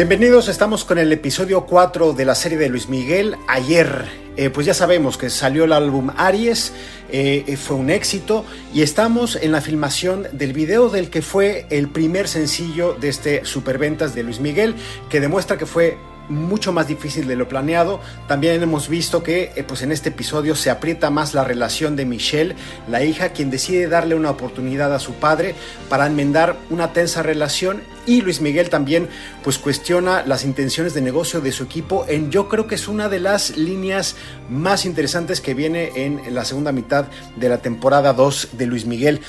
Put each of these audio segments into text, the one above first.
Bienvenidos, estamos con el episodio 4 de la serie de Luis Miguel. Ayer, eh, pues ya sabemos que salió el álbum Aries, eh, fue un éxito y estamos en la filmación del video del que fue el primer sencillo de este Superventas de Luis Miguel, que demuestra que fue mucho más difícil de lo planeado. También hemos visto que eh, pues en este episodio se aprieta más la relación de Michelle, la hija, quien decide darle una oportunidad a su padre para enmendar una tensa relación y Luis Miguel también pues cuestiona las intenciones de negocio de su equipo en yo creo que es una de las líneas más interesantes que viene en la segunda mitad de la temporada 2 de Luis Miguel.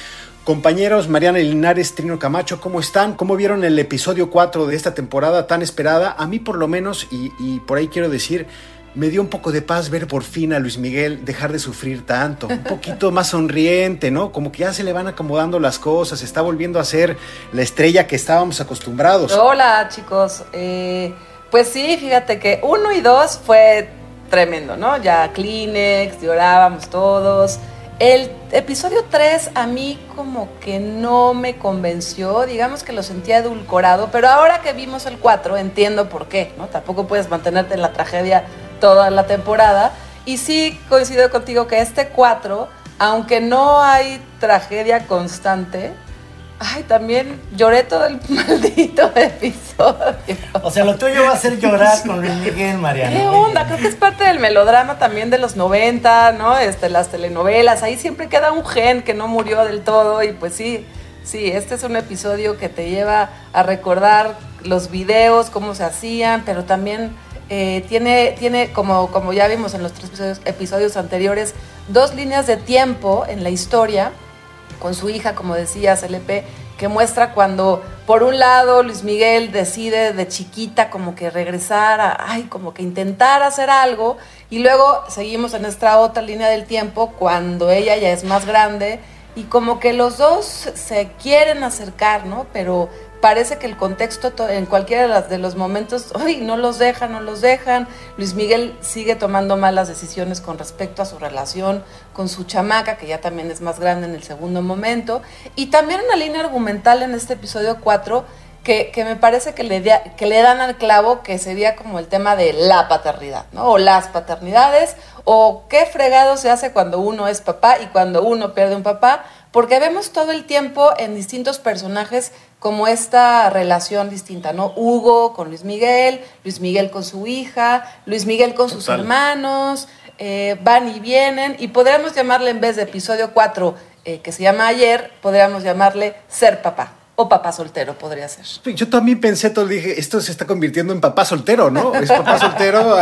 Compañeros, Mariana Linares, Trino Camacho, ¿cómo están? ¿Cómo vieron el episodio 4 de esta temporada tan esperada? A mí por lo menos, y, por ahí quiero decir, me dio un poco de paz ver por fin a Luis Miguel dejar de sufrir tanto, un poquito más sonriente, ¿no? Como que ya se le van acomodando las cosas, está volviendo a ser la estrella que estábamos acostumbrados. Hola chicos, eh, pues sí, fíjate que uno y dos fue tremendo, ¿no? Ya Kleenex, llorábamos todos. El episodio 3 a mí como que no me convenció, digamos que lo sentía edulcorado, pero ahora que vimos el 4 entiendo por qué, ¿no? Tampoco puedes mantenerte en la tragedia toda la temporada. Y sí coincido contigo que este 4, aunque no hay tragedia constante, Ay, también lloré todo el maldito episodio. O sea, lo tuyo va a ser llorar con Luis Miguel, Mariana. ¿Qué onda? Creo que es parte del melodrama también de los 90, ¿no? Este, las telenovelas. Ahí siempre queda un gen que no murió del todo. Y pues sí, sí, este es un episodio que te lleva a recordar los videos, cómo se hacían, pero también eh, tiene, tiene como, como ya vimos en los tres episodios, episodios anteriores, dos líneas de tiempo en la historia con su hija, como decía CLP, que muestra cuando, por un lado, Luis Miguel decide de chiquita como que regresar a, ay, como que intentar hacer algo, y luego seguimos en esta otra línea del tiempo cuando ella ya es más grande, y como que los dos se quieren acercar, ¿no? Pero parece que el contexto en cualquiera de los momentos, hoy no los dejan, no los dejan. Luis Miguel sigue tomando malas decisiones con respecto a su relación con su chamaca, que ya también es más grande en el segundo momento. Y también una línea argumental en este episodio 4 que, me parece que le, que le dan al clavo, que sería como el tema de la paternidad, ¿no? O las paternidades, o qué fregado se hace cuando uno es papá y cuando uno pierde un papá, porque vemos todo el tiempo en distintos personajes como esta relación distinta, ¿no? Hugo con Luis Miguel, Luis Miguel con su hija, Luis Miguel con sus hermanos, eh, van y vienen, y podríamos llamarle en vez de episodio 4, eh, que se llama ayer, podríamos llamarle ser papá o papá soltero podría ser. Yo también pensé todo, dije, esto se está convirtiendo en papá soltero, ¿no? Es papá soltero.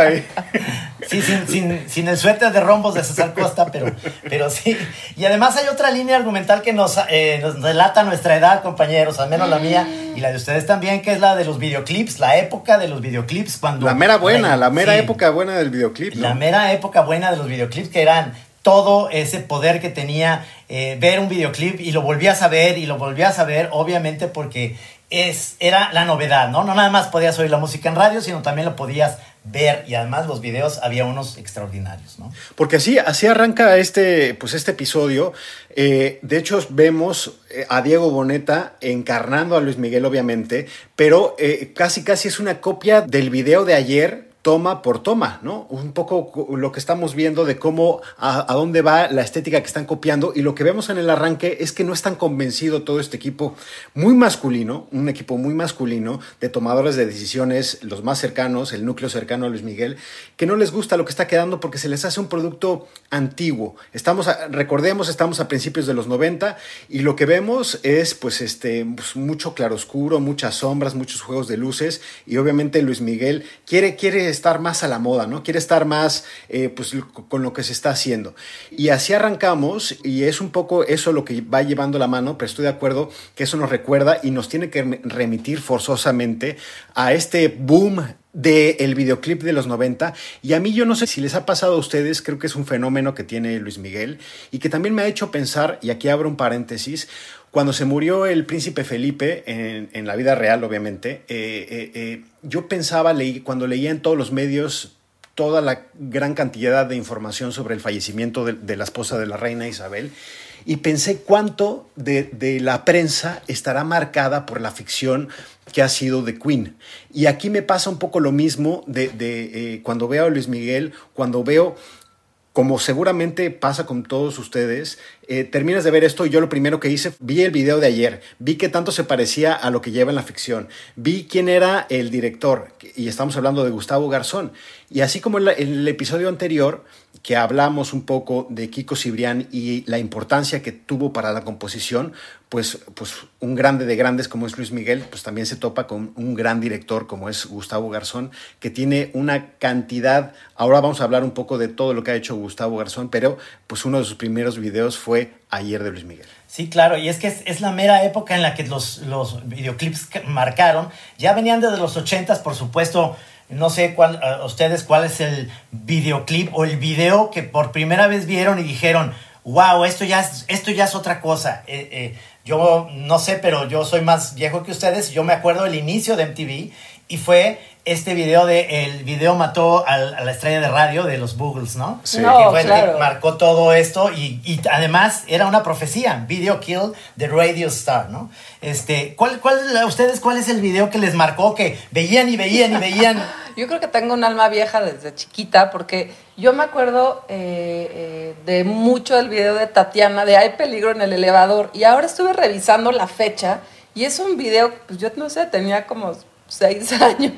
Sí, sin, el suéter de rombos de César Costa, pero, pero sí. Y además hay otra línea argumental que nos, eh, nos relata nuestra edad, compañeros, al menos la mía y la de ustedes también, que es la de los videoclips, la época de los videoclips. cuando La mera buena, la, mera época buena del videoclip. La mera época buena de los videoclips que eran todo ese poder que tenía eh, ver un videoclip y lo volvías a ver y lo volvías a ver, obviamente porque es, era la novedad, ¿no? No nada más podías oír la música en radio, sino también lo podías ver y además los videos había unos extraordinarios, ¿no? Porque así, así arranca este, pues este episodio. Eh, de hecho, vemos eh, a Diego Boneta encarnando a Luis Miguel, obviamente, pero casi casi es una copia del video de ayer toma por toma, ¿no? Un poco lo que estamos viendo de cómo, a, dónde va la estética que están copiando y lo que vemos en el arranque es que no están convencido todo este equipo muy masculino, un equipo muy masculino de tomadores de decisiones, los más cercanos, el núcleo cercano a Luis Miguel, que no les gusta lo que está quedando porque se les hace un producto antiguo. Estamos, recordemos, estamos a principios de los 90 y lo que vemos es pues este, pues, mucho claroscuro, muchas sombras, muchos juegos de luces y obviamente Luis Miguel quiere, quiere estar más a la moda, ¿no? Quiere estar más eh, pues, con lo que se está haciendo. Y así arrancamos y es un poco eso lo que va llevando la mano, pero estoy de acuerdo que eso nos recuerda y nos tiene que remitir forzosamente a este boom del videoclip de los 90 y a mí yo no sé si les ha pasado a ustedes, creo que es un fenómeno que tiene Luis Miguel y que también me ha hecho pensar, y aquí abro un paréntesis, cuando se murió el príncipe Felipe, en, la vida real, obviamente, eh, eh, eh, yo pensaba, cuando leía en todos los medios toda la gran cantidad de información sobre el fallecimiento de, la esposa de la reina Isabel, y pensé cuánto de, la prensa estará marcada por la ficción que ha sido de Queen. Y aquí me pasa un poco lo mismo de, eh, cuando veo a Luis Miguel, cuando veo como seguramente pasa con todos ustedes, eh, terminas de ver esto y yo lo primero que hice, vi el video de ayer, vi que tanto se parecía a lo que lleva en la ficción, vi quién era el director, y estamos hablando de Gustavo Garzón. Y así como en, el episodio anterior, que hablamos un poco de Kiko Cibrián y la importancia que tuvo para la composición, pues, pues un grande de grandes como es Luis Miguel, pues también se topa con un gran director como es Gustavo Garzón, que tiene una cantidad, ahora vamos a hablar un poco de todo lo que ha hecho Gustavo Garzón, pero pues uno de sus primeros videos fue ayer de Luis Miguel. Sí, claro, y es que es, la mera época en la que los, los videoclips marcaron, ya venían desde los ochentas, por supuesto, no sé cuál, ustedes cuál es el videoclip o el video que por primera vez vieron y dijeron, wow, esto ya es, esto ya es otra cosa. Eh, eh, yo no sé, pero yo soy más viejo que ustedes. Yo me acuerdo del inicio de MTV y fue este video de el video mató a la estrella de radio de los Boogles, ¿no? Sí. No, que que marcó todo esto y, y, además era una profecía, Video Kill the Radio Star, ¿no? Este, ¿cuál, cuál, ustedes cuál es el video que les marcó que veían y veían y veían? yo creo que tengo un alma vieja desde chiquita porque yo me acuerdo eh, eh, de mucho del video de Tatiana de Hay peligro en el elevador y ahora estuve revisando la fecha y es un video, pues yo no sé, tenía como seis años.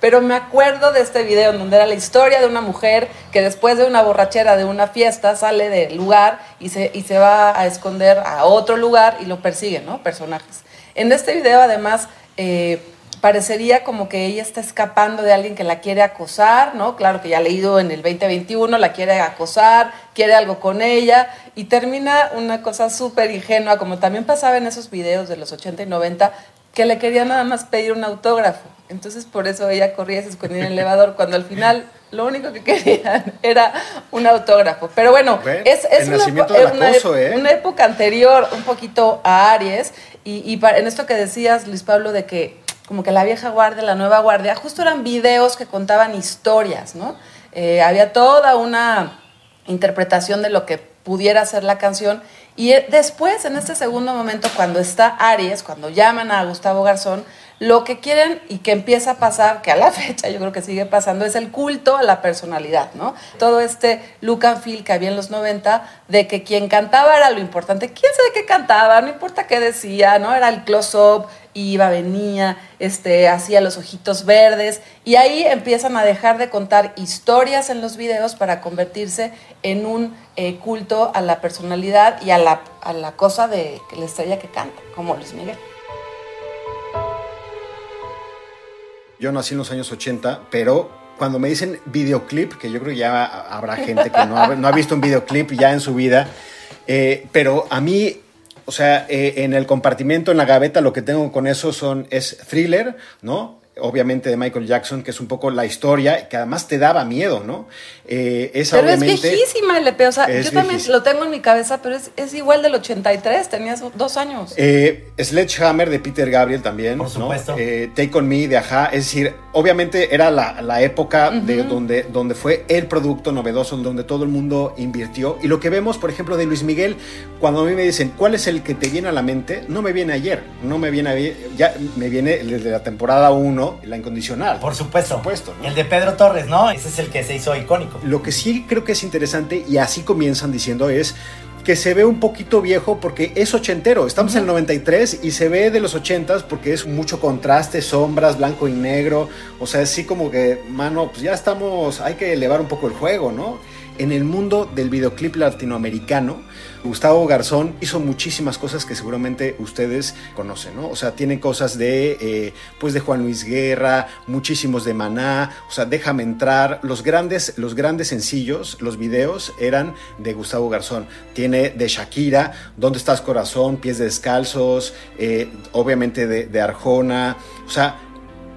Pero me acuerdo de este video en donde era la historia de una mujer que después de una borrachera de una fiesta sale del lugar y se, y se va a esconder a otro lugar y lo persiguen, ¿no? Personajes. En este video además eh, parecería como que ella está escapando de alguien que la quiere acosar, ¿no? Claro que ya ha leído en el 2021, la quiere acosar, quiere algo con ella y termina una cosa súper ingenua, como también pasaba en esos videos de los 80 y 90, que le quería nada más pedir un autógrafo. Entonces por eso ella corría y se escondía en el elevador, cuando al final lo único que querían era un autógrafo. Pero bueno, es, es una, ¿eh? una, época anterior un poquito a Aries. Y, en esto que decías, Luis Pablo, de que como que la vieja guardia, la nueva guardia, justo eran videos que contaban historias, ¿no? Eh, había toda una interpretación de lo que pudiera ser la canción y eh, después, en este segundo momento, cuando está Aries, cuando llaman a Gustavo Garzón, lo que quieren y que empieza a pasar, que a la fecha yo creo que sigue pasando, es el culto a la personalidad, ¿no? Todo este look and feel que había en los 90, de que quien cantaba era lo importante. ¿Quién sabe qué cantaba? No importa qué decía, ¿no? Era el close-up, iba, venía, este, hacía los ojitos verdes y ahí empiezan a dejar de contar historias en los videos para convertirse en un eh, culto a la personalidad y a la, a la cosa de la estrella que canta, como Luis Miguel. Yo nací en los años 80, pero cuando me dicen videoclip, que yo creo que ya habrá gente que no ha, visto un videoclip ya en su vida, eh, pero a mí o sea, eh, en el compartimento, en la gaveta, lo que tengo con eso son, es thriller, ¿no? Obviamente de Michael Jackson, que es un poco la historia, que además te daba miedo, ¿no? Eh, pero es viejísima LP, o sea, yo también lo tengo en mi cabeza, pero es, igual del 83, tenías dos años. Eh, Sledgehammer de Peter Gabriel también, Por supuesto. Eh, Take On Me de Aja, es decir, obviamente era la, época de donde, donde fue el producto novedoso, donde todo el mundo invirtió, y lo que vemos, por ejemplo, de Luis Miguel, cuando a mí me dicen, ¿cuál es el que te viene a la mente? No me viene ayer, no me viene, ya me viene desde la temporada 1, la incondicional. Por supuesto. supuesto El de Pedro Torres, ¿no? Ese es el que se hizo icónico. Lo que sí creo que es interesante, y así comienzan diciendo, es que se ve un poquito viejo porque es ochentero. Estamos en el 93 y se ve de los ochentas porque es mucho contraste, sombras, blanco y negro. O sea, así como que, mano, pues ya estamos, hay que elevar un poco el juego, ¿no? En el mundo del videoclip latinoamericano, Gustavo Garzón hizo muchísimas cosas que seguramente ustedes conocen, ¿no? O sea, tiene cosas de, eh, pues de Juan Luis Guerra, muchísimos de Maná, o sea, Déjame entrar, los grandes, los grandes sencillos, los videos eran de Gustavo Garzón. Tiene de Shakira, ¿Dónde estás corazón? Pies descalzos, eh, obviamente de, de Arjona, o sea,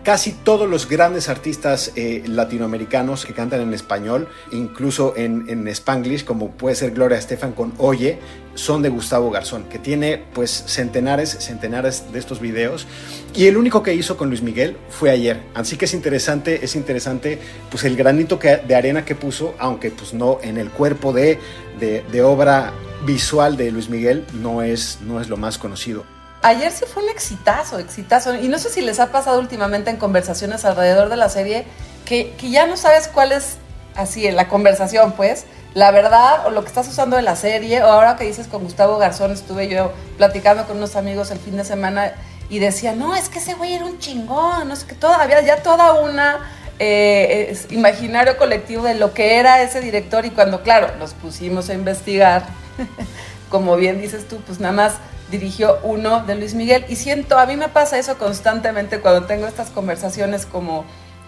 casi todos los grandes artistas eh, latinoamericanos que cantan en español, incluso en, en Spanglish, como puede ser Gloria Estefan con Oye, son de Gustavo Garzón, que tiene pues centenares, centenares de estos videos. Y el único que hizo con Luis Miguel fue ayer. Así que es interesante, es interesante pues el granito que, de arena que puso, aunque pues no en el cuerpo de, de, de obra visual de Luis Miguel no es, no es lo más conocido. Ayer sí fue un exitazo, exitazo. Y no sé si les ha pasado últimamente en conversaciones alrededor de la serie que, que ya no sabes cuál es así en la conversación, pues, la verdad o lo que estás usando de la serie, o ahora que dices con Gustavo Garzón, estuve yo platicando con unos amigos el fin de semana y decía, no, es que ese güey era un chingón, no es que todavía, ya toda una eh, imaginario colectivo de lo que era ese director y cuando, claro, nos pusimos a investigar, como bien dices tú, pues nada más dirigió uno de Luis Miguel. Y siento, a mí me pasa eso constantemente cuando tengo estas conversaciones como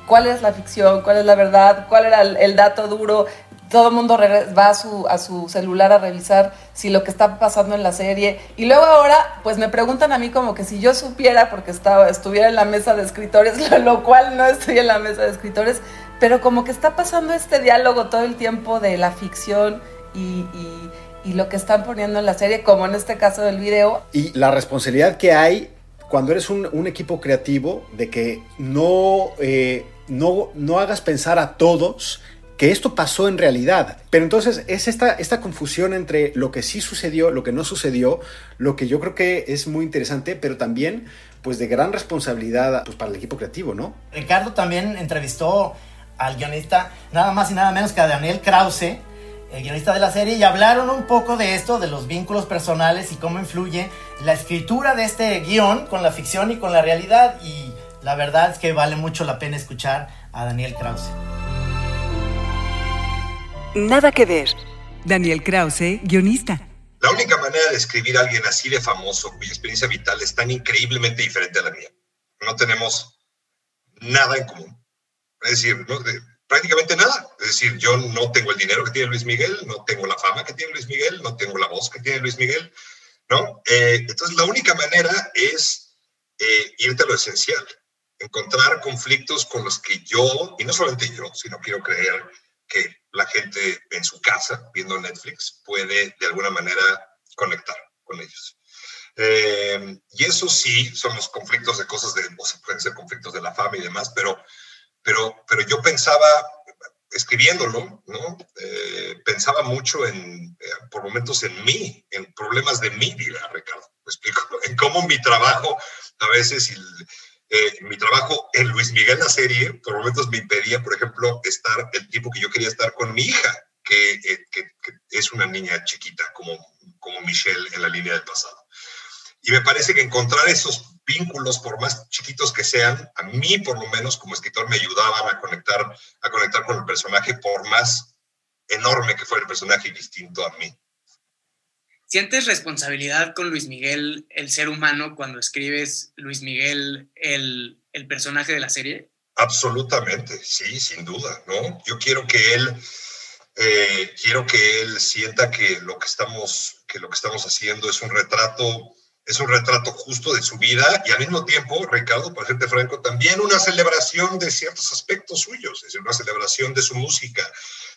cuál es la ficción, cuál es la verdad, cuál era el, dato duro, todo el mundo va a su, a su celular a revisar si lo que está pasando en la serie. Y luego ahora, pues me preguntan a mí como que si yo supiera, porque estaba, estuviera en la mesa de escritores, lo, cual no estoy en la mesa de escritores, pero como que está pasando este diálogo todo el tiempo de la ficción y, y lo que están poniendo en la serie, como en este caso del video. Y la responsabilidad que hay cuando eres un, un equipo creativo de que no, eh, no, no hagas pensar a todos que esto pasó en realidad. Pero entonces es esta, esta confusión entre lo que sí sucedió, lo que no sucedió, lo que yo creo que es muy interesante, pero también pues de gran responsabilidad pues, para el equipo creativo, ¿no? Ricardo también entrevistó al guionista, nada más y nada menos que a Daniel Krause, el guionista de la serie, y hablaron un poco de esto, de los vínculos personales y cómo influye la escritura de este guion con la ficción y con la realidad. Y la verdad es que vale mucho la pena escuchar a Daniel Krause. Nada que ver. Daniel Krause, guionista. La única manera de escribir a alguien así de famoso, cuya experiencia vital es tan increíblemente diferente a la mía. No tenemos nada en común. Es decir, prácticamente nada. Es decir, yo no tengo el dinero que tiene Luis Miguel, no tengo la fama que tiene Luis Miguel, no tengo la voz que tiene Luis Miguel, ¿no? Eh, entonces, la única manera es eh, irte a lo esencial, encontrar conflictos con los que yo, y no solamente yo, sino quiero creer que la gente en su casa, viendo Netflix, puede de alguna manera conectar con ellos. Eh, y eso sí, son los conflictos de cosas de, o sea, pueden ser conflictos de la fama y demás, pero, pero, pero yo pensaba, escribiéndolo, ¿no? Eh, pensaba mucho en, eh, por momentos en mí, en problemas de mi vida, Ricardo. ¿Me explico? En cómo mi trabajo a veces... El, eh, mi trabajo en Luis Miguel la serie, por momentos me impedía, por ejemplo, estar el tiempo que yo quería estar con mi hija, que, eh, es una niña chiquita como, como Michelle en la línea del pasado. Y me parece que encontrar esos vínculos, por más chiquitos que sean, a mí por lo menos como escritor me ayudaban a conectar, a conectar con el personaje, por más enorme que fuera el personaje distinto a mí. ¿Sientes responsabilidad con Luis Miguel, el ser humano, cuando escribes Luis Miguel, el, el, personaje de la serie? Absolutamente, sí, sin duda, ¿no? Yo quiero que él, eh, quiero que él sienta que lo que estamos, que lo que estamos haciendo es un retrato, es un retrato justo de su vida y al mismo tiempo, Ricardo, para serte franco, también una celebración de ciertos aspectos suyos, es una celebración de su música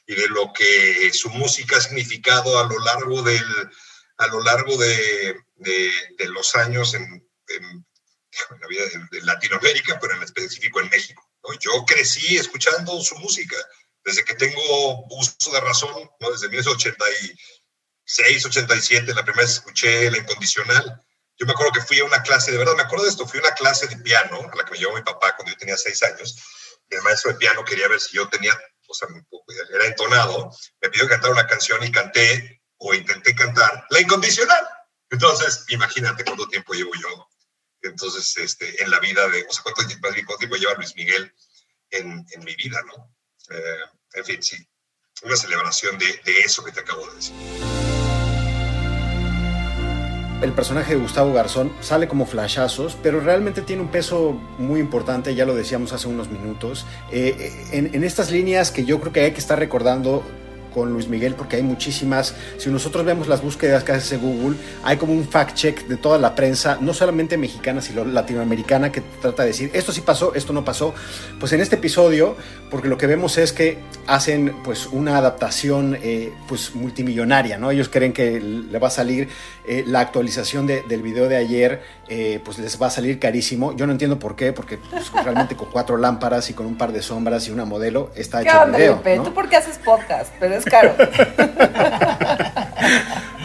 y de lo que su música ha significado a lo largo del a lo largo de, de, los años en, en, la vida de, Latinoamérica, pero en específico en México. Yo crecí escuchando su música desde que tengo uso de razón, ¿no? desde 1986, 87, la primera vez escuché La Incondicional. Yo me acuerdo que fui a una clase, de verdad me acuerdo de esto, fui a una clase de piano a la que me llevó mi papá cuando yo tenía seis años. Y el maestro de piano quería ver si yo tenía, o sea, era entonado, me pidió cantar una canción y canté o intenté cantar La Incondicional. Entonces, imagínate cuánto tiempo llevo yo. Entonces, este, en la vida de, o sea, cuánto, tiempo lleva Luis Miguel en, en mi vida, ¿no? Eh, en fin, sí, una celebración de, de eso que te acabo de decir el personaje de Gustavo Garzón sale como flashazos, pero realmente tiene un peso muy importante, ya lo decíamos hace unos minutos, eh, eh, en, en, estas líneas que yo creo que hay que estar recordando con Luis Miguel porque hay muchísimas. Si nosotros vemos las búsquedas que hace Google, hay como un fact check de toda la prensa, no solamente mexicana, sino latinoamericana, que trata de decir esto sí pasó, esto no pasó. Pues en este episodio, porque lo que vemos es que hacen pues una adaptación eh, pues multimillonaria, ¿no? Ellos creen que le va a salir eh, la actualización del video de ayer, eh, pues les va a salir carísimo. Yo no entiendo por qué, porque pues, realmente con cuatro lámparas y con un par de sombras y una modelo está hecho el video. ¿Tú por qué haces podcast? Pero es caro.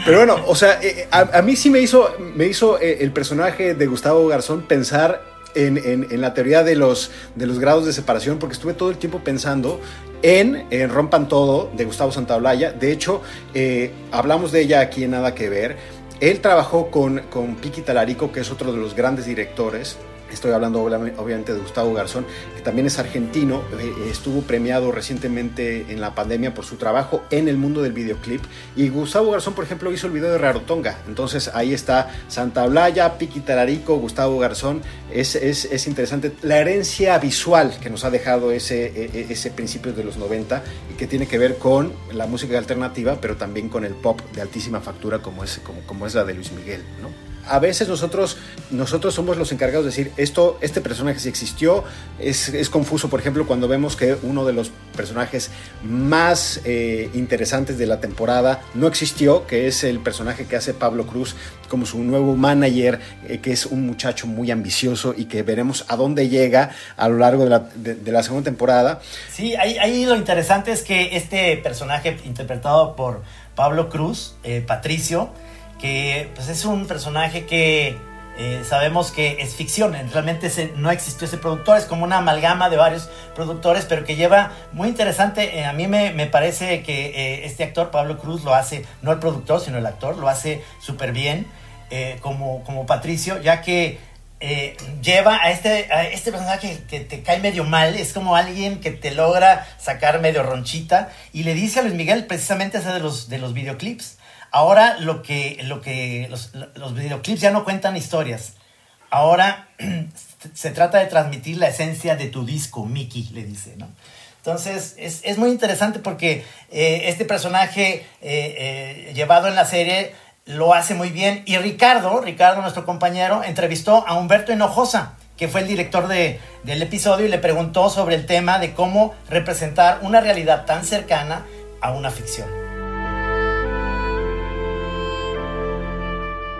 Pero bueno, o sea, eh, a, mí sí me hizo, me hizo el personaje de Gustavo Garzón pensar en, la teoría de los, de los grados de separación, porque estuve todo el tiempo pensando en, Rompan Todo de Gustavo Santaolalla. De hecho, eh, hablamos de ella aquí en Nada que Ver. Él trabajó con, con Piki Talarico, que es otro de los grandes directores Estoy hablando obviamente de Gustavo Garzón, que también es argentino, eh, estuvo premiado recientemente en la pandemia por su trabajo en el mundo del videoclip. Y Gustavo Garzón, por ejemplo, hizo el video de Rarotonga. Entonces ahí está Santa Blaya, Piqui Tararico, Gustavo Garzón. Es, es, es, interesante la herencia visual que nos ha dejado ese, e, e, ese principio de los 90 y que tiene que ver con la música alternativa, pero también con el pop de altísima factura como es, como, como es la de Luis Miguel. ¿no? A veces nosotros, nosotros somos los encargados de decir, esto, este personaje sí existió, es, confuso, por ejemplo, cuando vemos que uno de los personajes más eh, interesantes de la temporada no existió, que es el personaje que hace Pablo Cruz como su nuevo manager, eh, que es un muchacho muy ambicioso y que veremos a dónde llega a lo largo de la, de, la segunda temporada. Sí, ahí, ahí, lo interesante es que este personaje interpretado por Pablo Cruz, eh, Patricio, que pues, es un personaje que eh, sabemos que es ficción, realmente no existió ese productor, es como una amalgama de varios productores, pero que lleva muy interesante, eh, a mí me, parece que eh, este actor, Pablo Cruz, lo hace, no el productor, sino el actor, lo hace súper bien como, como Patricio, ya que lleva a este, a este personaje que, te cae medio mal, es como alguien que te logra sacar medio ronchita, y le dice a Luis Miguel precisamente ese de los, de los videoclips, Ahora lo que, lo que los, videoclips ya no cuentan historias. Ahora se trata de transmitir la esencia de tu disco, Mickey, le dice, ¿no? Entonces, es, muy interesante porque eh, este personaje eh, eh, llevado en la serie lo hace muy bien. Y Ricardo, Ricardo, nuestro compañero, entrevistó a Humberto Hinojosa, que fue el director de, del episodio, y le preguntó sobre el tema de cómo representar una realidad tan cercana a una ficción.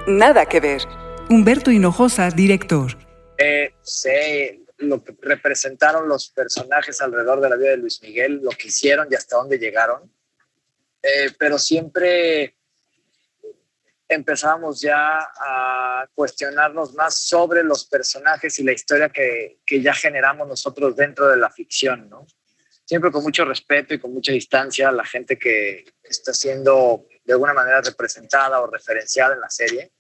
Nada que ver. Humberto Hinojosa, director. Eh, sé lo que representaron los personajes alrededor de la vida de Luis Miguel, lo que hicieron y hasta dónde llegaron. Eh, pero siempre empezamos ya a cuestionarnos más sobre los personajes y la historia que, que, ya generamos nosotros dentro de la ficción, ¿no? Siempre con mucho respeto y con mucha distancia a la gente que está siendo de alguna manera representada o referenciada en la serie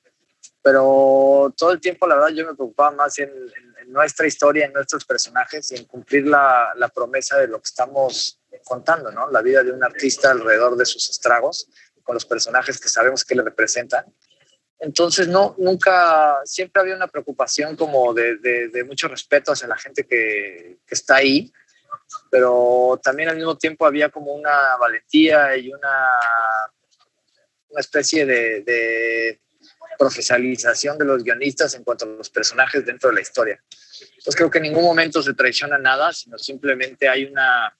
pero todo el tiempo, la verdad, yo me preocupaba más en, nuestra historia, en nuestros personajes y en cumplir la, la, promesa de lo que estamos contando, ¿no? La vida de un artista alrededor de sus estragos, con los personajes que sabemos que le representan. Entonces, no, nunca, siempre había una preocupación como de, de, mucho respeto hacia la gente que, que está ahí, pero también al mismo tiempo había como una valentía y una, una especie de, de profesionalización de los guionistas en cuanto a los personajes dentro de la historia. Entonces creo que en ningún momento se traiciona nada, sino simplemente hay una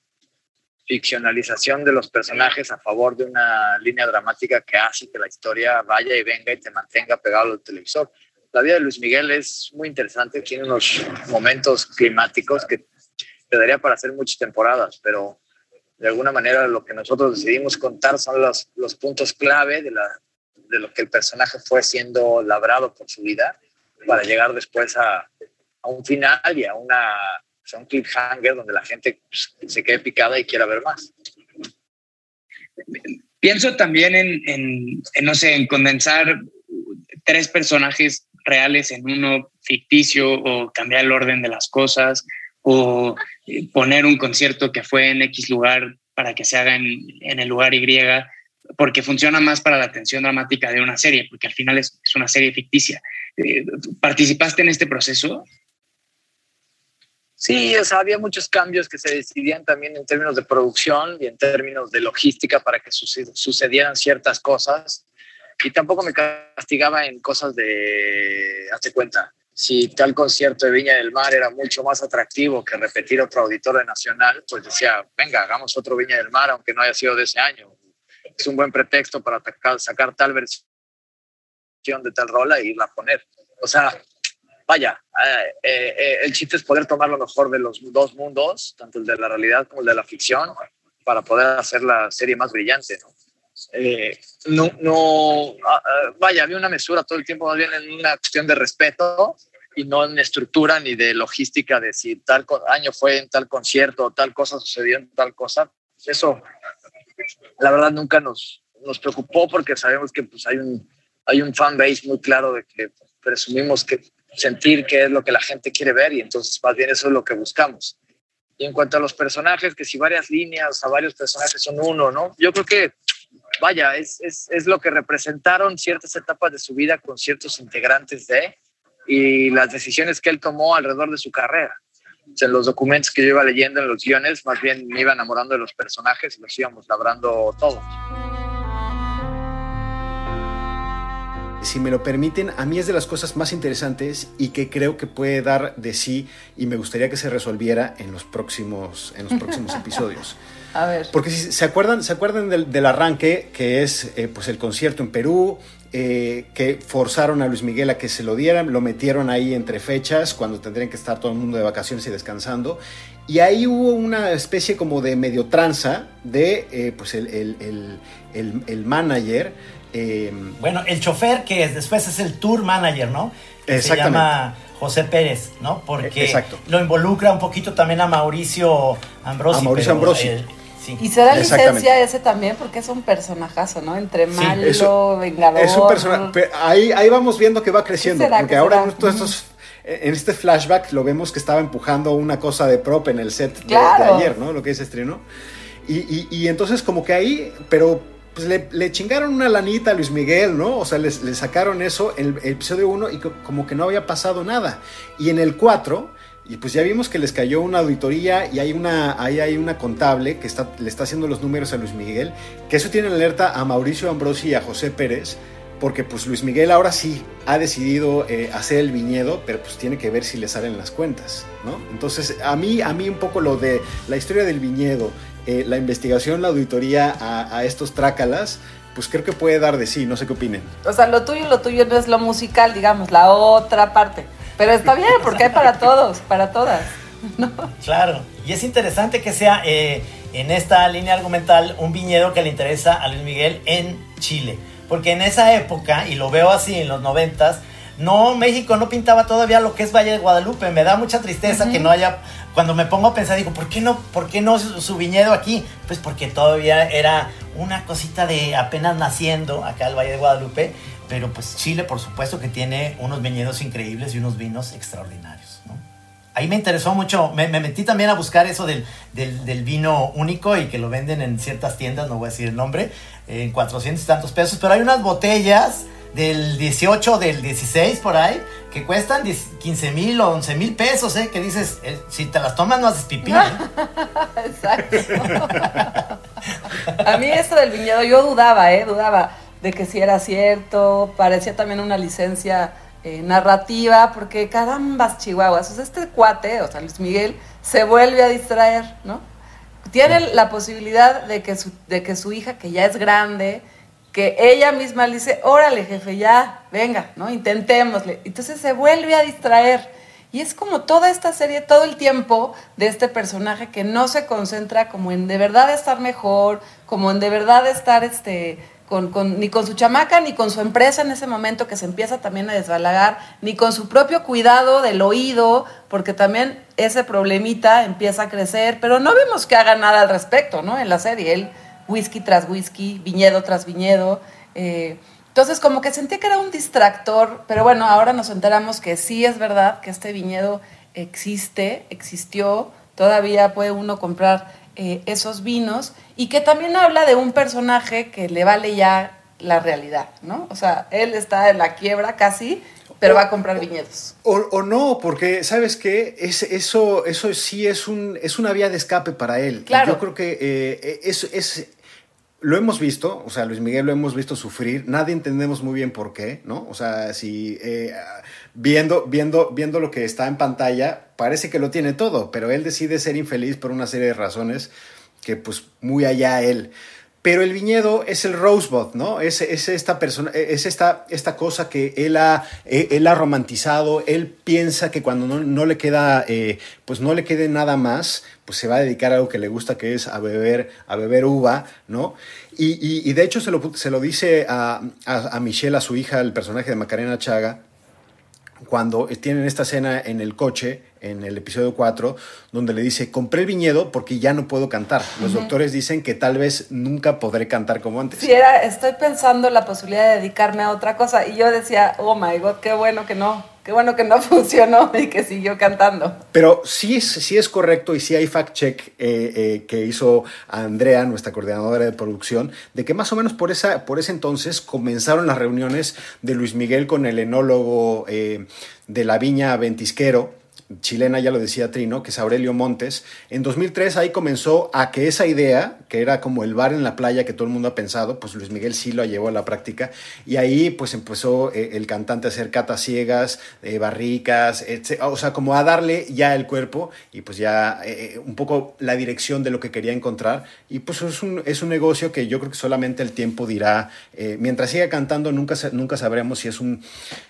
ficcionalización de los personajes a favor de una línea dramática que hace que la historia vaya y venga y te mantenga pegado al televisor. La vida de Luis Miguel es muy interesante, tiene unos momentos climáticos que te para hacer muchas temporadas, pero de alguna manera lo que nosotros decidimos contar son los, los puntos clave de la, de lo que el personaje fue siendo labrado por su vida para llegar después a, un final y a, una, pues, un cliffhanger donde la gente pues, se quede picada y quiera ver más. Pienso también en, no sé, en condensar tres personajes reales en uno ficticio o cambiar el orden de las cosas o poner un concierto que fue en X lugar para que se haga en, en el lugar Y porque funciona más para la atención dramática de una serie, porque al final es, una serie ficticia. Eh, ¿Participaste en este proceso? Sí, o sea, había muchos cambios que se decidían también en términos de producción y en términos de logística para que sucedieran ciertas cosas. Y tampoco me castigaba en cosas de, hazte cuenta, si tal concierto de Viña del Mar era mucho más atractivo que repetir otro auditorio nacional, pues decía, venga, hagamos otro Viña del Mar, aunque no haya sido de ese año es un buen pretexto para sacar tal versión de tal rola e irla a poner. O sea, vaya, eh, eh, eh, el chiste es poder tomar lo mejor de los dos mundos, tanto el de la realidad como el de la ficción, para poder hacer la serie más brillante. eh, no, no ah, ah, vaya, había una mesura todo el tiempo, más bien en una cuestión de respeto y no en estructura ni de logística de si tal año fue en tal concierto tal cosa sucedió en tal cosa. Eso, la verdad, nunca nos, nos preocupó porque sabemos que pues, hay, un, hay un fan base muy claro de que presumimos que sentir qué es lo que la gente quiere ver y entonces más bien eso es lo que buscamos. Y en cuanto a los personajes, que si varias líneas a varios personajes son uno, ¿no? Yo creo que, vaya, es, es, es lo que representaron ciertas etapas de su vida con ciertos integrantes de y las decisiones que él tomó alrededor de su carrera. En los documentos que yo iba leyendo, en los guiones, más bien me iba enamorando de los personajes y los íbamos labrando todos. si me lo permiten, a mí es de las cosas más interesantes y que creo que puede dar de sí y me gustaría que se resolviera en los próximos, en los próximos episodios. A ver. Porque si se acuerdan, se acuerdan del, arranque, que es eh, pues el concierto en Perú, eh, que forzaron a Luis Miguel a que se lo dieran, lo metieron ahí entre fechas, cuando tendrían que estar todo el mundo de vacaciones y descansando. Y ahí hubo una especie como de medio tranza de eh, pues el, el, el, el manager Em, bueno, el chofer que después es el tour manager, ¿no? Que se llama José Pérez, ¿no? Porque lo involucra un poquito también a Mauricio Ambrosi. A Mauricio Ambrosi. Y se da licencia ese también porque es un personajazo, ¿no? Entre malo, vengador. Es un personaje. Ahí, ahí vamos viendo que va creciendo. porque ahora en estos en este flashback lo vemos que estaba empujando una cosa de prop en el set de, ayer, ¿no? Lo que se estrenó. Y, y, y, entonces como que ahí, pero pues le, chingaron una lanita a Luis Miguel, ¿no? O sea, le sacaron eso en el, episodio 1 y como que no había pasado nada. Y en el 4, y pues ya vimos que les cayó una auditoría y hay una, ahí hay una contable que está, le está haciendo los números a Luis Miguel, que eso tiene alerta a Mauricio Ambrosi y a José Pérez, porque pues Luis Miguel ahora sí ha decidido eh, hacer el viñedo, pero pues tiene que ver si le salen las cuentas, ¿no? Entonces, a mí, a mí un poco lo de la historia del viñedo eh, la investigación, la auditoría a, estos trácalas, pues creo que puede dar de sí, no sé qué opinen. O sea, lo tuyo, lo tuyo no es lo musical, digamos, la otra parte. Pero está bien, porque hay para todos, para todas. Claro, y es interesante que sea eh, en esta línea argumental un viñedo que le interesa a Luis Miguel en Chile. Porque en esa época, y lo veo así en los noventas, no, México no pintaba todavía lo que es Valle de Guadalupe. Me da mucha tristeza que no haya. Cuando me pongo a pensar, digo, ¿por qué no, por qué no su, viñedo aquí? Pues porque todavía era una cosita de apenas naciendo acá el Valle de Guadalupe. Pero pues Chile, por supuesto, que tiene unos viñedos increíbles y unos vinos extraordinarios. Ahí me interesó mucho, me, metí también a buscar eso del, del, vino único y que lo venden en ciertas tiendas, no voy a decir el nombre, en 400 y tantos pesos, pero hay unas botellas del 18, del 16 por ahí, que cuestan 15 mil o 11 mil pesos, ¿eh? Que dices, eh, si te las tomas no haces pipí. ¿eh? Exacto. A mí esto del viñedo, yo dudaba, ¿eh? Dudaba de que si era cierto, parecía también una licencia eh, narrativa, porque carambas chihuahuas, o sea, este cuate, o sea, Luis Miguel, se vuelve a distraer, ¿no? Tiene la posibilidad de que su, de que su hija, que ya es grande, que ella misma le dice, órale jefe, ya, venga, ¿no? Intentémosle. Entonces se vuelve a distraer. Y es como toda esta serie, todo el tiempo de este personaje que no se concentra como en de verdad estar mejor, como en de verdad estar este, ni con su chamaca, ni con su empresa en ese momento que se empieza también a desbalagar, ni con su propio cuidado del oído, porque también ese problemita empieza a crecer, pero no vemos que haga nada al respecto, ¿no? En la serie. Él whisky tras whisky, viñedo tras viñedo. Eh, entonces, como que sentí que era un distractor, pero bueno, ahora nos enteramos que sí es verdad que este viñedo existe, existió, todavía puede uno comprar eh, esos vinos y que también habla de un personaje que le vale ya la realidad, ¿no? O sea, él está en la quiebra casi, pero va a comprar viñedos. O, no, porque, ¿sabes qué? Es, eso, eso sí es, un, es una vía de escape para él. Claro. Yo creo que eh, es, es, lo hemos visto, o sea, Luis Miguel lo hemos visto sufrir, nadie entendemos muy bien por qué, ¿no? O sea, si eh, viendo, viendo, viendo lo que está en pantalla, parece que lo tiene todo, pero él decide ser infeliz por una serie de razones que pues muy allá él. pero el viñedo es el rosebud, ¿no? Es, es esta persona, es esta, esta cosa que él ha, eh, él ha romantizado, él piensa que cuando no, no le queda, eh, pues no le quede nada más, pues se va a dedicar a algo que le gusta, que es a beber, a beber uva, ¿no? Y, y, de hecho se lo, se lo dice a, a, a Michelle, a su hija, el personaje de Macarena Chaga, cuando tienen esta escena en el coche, en el episodio 4, donde le dice, compré el viñedo porque ya no puedo cantar. Los doctores dicen que tal vez nunca podré cantar como antes. Sí, era, estoy pensando la posibilidad de dedicarme a otra cosa. Y yo decía, oh my God, qué bueno que no, qué bueno que no funcionó y que siguió cantando. Pero sí sí es correcto y sí hay fact-check eh, eh, que hizo Andrea, nuestra coordinadora de producción, de que más o menos por, esa, por ese entonces comenzaron las reuniones de Luis Miguel con el enólogo eh, de la viña Ventisquero, chilena, ya lo decía Trino, que es Aurelio Montes. En 2003 ahí comenzó a que esa idea, que era como el bar en la playa que todo el mundo ha pensado, pues Luis Miguel sí lo llevó a la práctica. Y ahí pues empezó eh, el cantante a hacer catas ciegas, eh, barricas, etc. o sea, como a darle ya el cuerpo y pues ya eh, un poco la dirección de lo que quería encontrar. Y pues es un, es un negocio que yo creo que solamente el tiempo dirá. mientras siga cantando, nunca, nunca sabremos si es un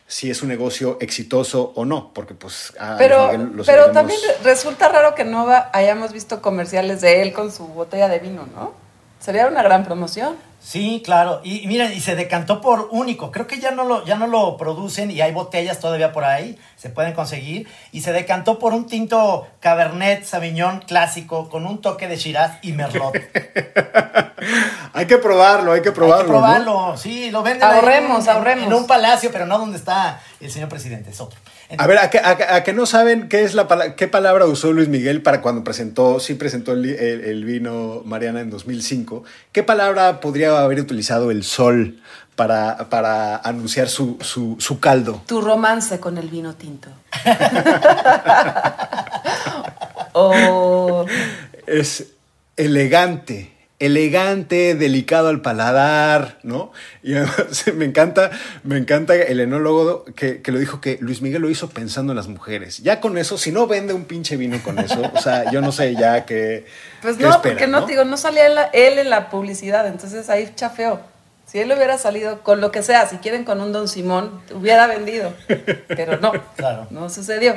si es un negocio exitoso o no, porque pues a Pero, Miguel pero también resulta raro que no hayamos visto comerciales de él con su botella de vino, ¿no? Sería una gran promoción. Sí, claro. Y, y miren, y se decantó por único. Creo que ya no, lo, ya no lo producen y hay botellas todavía por ahí, se pueden conseguir. Y se decantó por un tinto Cabernet Sauvignon clásico con un toque de Shiraz y Merlot. Hay que probarlo, hay que probarlo. Hay que ¿no? probarlo, sí, lo venden Ahorremos, en- ahorremos. En un palacio, pero no donde está el señor presidente, es otro. A ver, ¿a que, a que- a que no saben qué es la qué palabra usó Luis Miguel para cuando presentó, sí presentó el, el- el vino Mariana en 2005? ¿Qué palabra podría haber utilizado el sol para, para anunciar su, su, su caldo? Tu romance con el vino tinto. o Es elegante, elegante, delicado al paladar, ¿no? Y además me encanta, me encanta el enólogo que, que lo dijo que Luis Miguel lo hizo pensando en las mujeres. Ya con eso, si no vende un pinche vino con eso, o sea, yo no sé ya qué. Pues qué no, espera, porque no, digo, no salía él en la publicidad, entonces ahí chafeó. Si él hubiera salido con lo que sea, si quieren con un Don Simón, hubiera vendido. Pero no, Claro. no sucedió.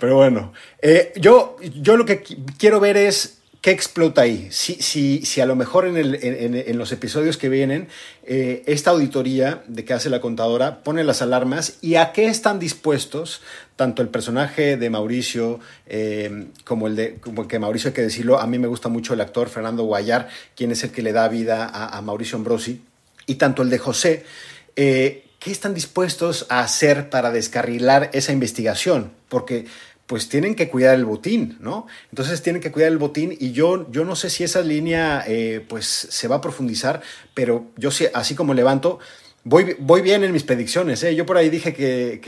Pero bueno, eh, yo, yo lo que qui- quiero ver es qué explota ahí. Si, si, si a lo mejor en, los episodios que vienen, eh, esta auditoría de que hace la contadora pone las alarmas y a qué están dispuestos tanto el personaje de Mauricio eh, como el de, como que Mauricio hay que decirlo, a mí me gusta mucho el actor Fernando Guayar, quien es el que le da vida a, a Mauricio Ambrosi, y tanto el de José, eh, ¿qué están dispuestos a hacer para descarrilar esa investigación? Porque pues tienen que cuidar el botín, ¿no? Entonces tienen que cuidar el botín y yo, yo no sé si esa línea eh, pues se va a profundizar, pero yo sí, así como levanto, voy, voy bien en mis predicciones, ¿eh? Yo por ahí dije que,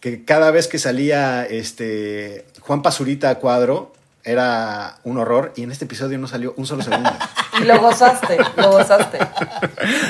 que, cada vez que salía este Juan Pazurita a cuadro era un horror y en este episodio no salió un solo segundo. Y lo gozaste, lo gozaste.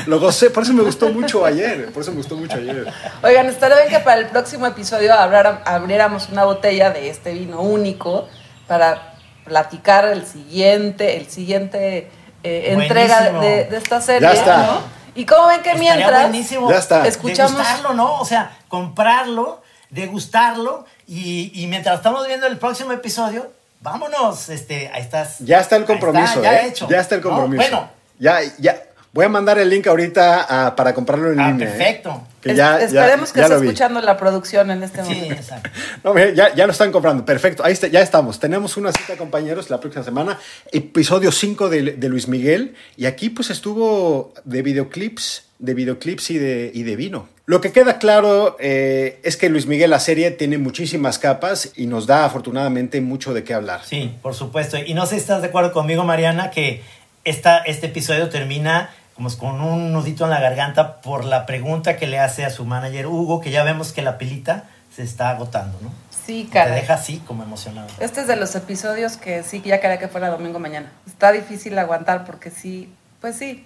Lo gocé, por eso me gustó mucho ayer, por eso me gustó mucho ayer. Oigan, estaría bien que para el próximo episodio hablara- abriéramos una botella de este vino único para platicar el siguiente, el siguiente eh, entrega de, de esta serie. Ya está. ¿no? Y cómo ven que Estaría mientras buenísimo Ya está. escuchamos degustarlo, ¿no? O sea, comprarlo, degustarlo y, y mientras estamos viendo el próximo episodio, vámonos, este, ahí estás. Ya está el compromiso, ya ¿eh? hecho. Ya está el ¿no? compromiso. Bueno, Ya, ya. Voy a mandar el link ahorita a- para comprarlo en Ah, línea. ¿eh? perfecto. Que es- ya- ya- esperemos que ya esté escuchando la producción en este sí, momento. exacto. No, ya, ya lo están comprando. Perfecto. Ahí está, ya estamos. Tenemos una cita, compañeros, la próxima semana. Episodio 5 de, de Luis Miguel. Y aquí, pues, estuvo de videoclips, de videoclips y de, y de vino. Lo que queda claro eh, es que Luis Miguel, la serie, tiene muchísimas capas y nos da, afortunadamente, mucho de qué hablar. Sí, por supuesto. Y no sé si estás de acuerdo conmigo, Mariana, que esta, este episodio termina como con un nudito en la garganta por la pregunta que le hace a su manager Hugo, que ya vemos que la pilita se está agotando, ¿no? Sí, Te caray. deja así como emocionado. Este es de los episodios que sí, ya quería que fuera domingo mañana. Está difícil aguantar porque sí, pues sí,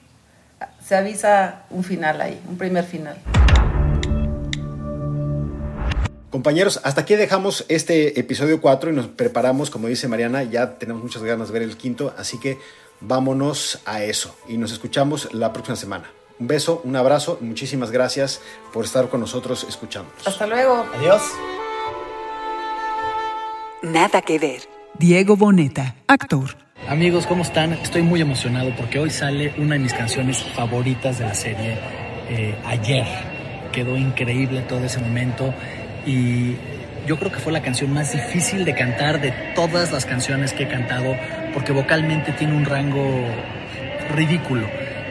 se avisa un final ahí, un primer final. Compañeros, hasta aquí dejamos este episodio 4 y nos preparamos, como dice Mariana, ya tenemos muchas ganas de ver el quinto, así que vámonos a eso y nos escuchamos la próxima semana. Un beso, un abrazo, muchísimas gracias por estar con nosotros escuchándonos. Hasta luego. Adiós. Nada que ver. Diego Boneta, actor. Amigos, ¿cómo están? Estoy muy emocionado porque hoy sale una de mis canciones favoritas de la serie, eh, Ayer. Quedó increíble todo ese momento y yo creo que fue la canción más difícil de cantar de todas las canciones que he cantado porque vocalmente tiene un rango ridículo.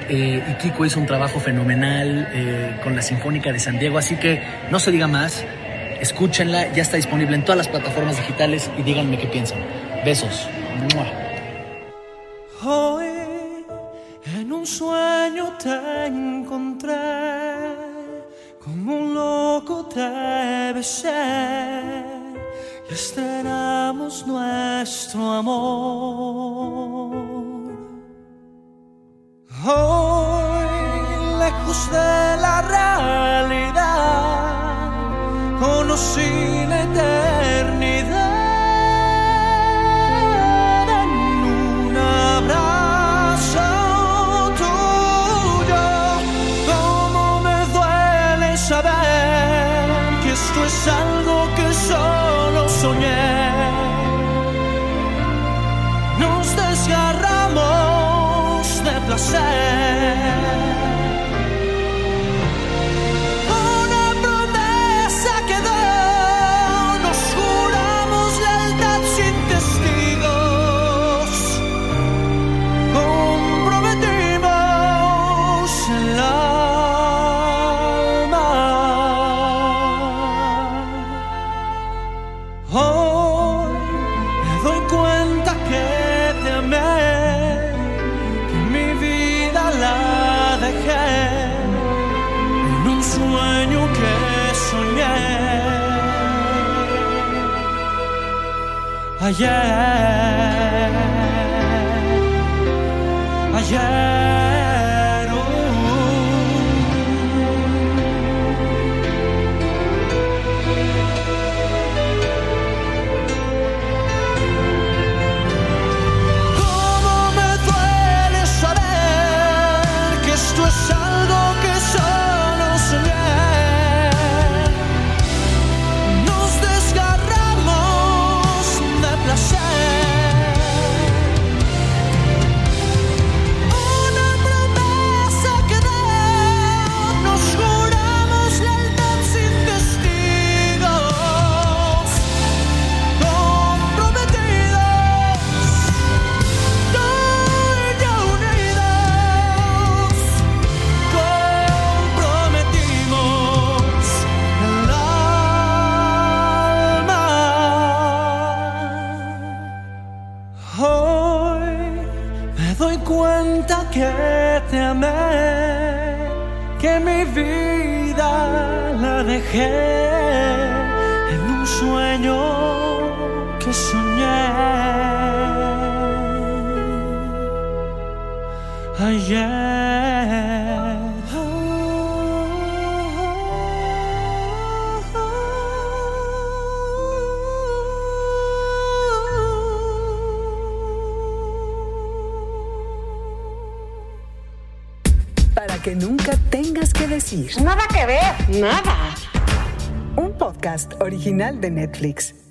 Eh, y Kiko hizo un trabajo fenomenal eh, con la Sinfónica de San Diego, así que no se diga más, escúchenla, ya está disponible en todas las plataformas digitales y díganme qué piensan. Besos. Hoy en un sueño te encontré, como un loco te besé y esperamos nuestro amor. Hoy, lejos de la realidad, conocí la Nada que ver, nada. Un podcast original de Netflix.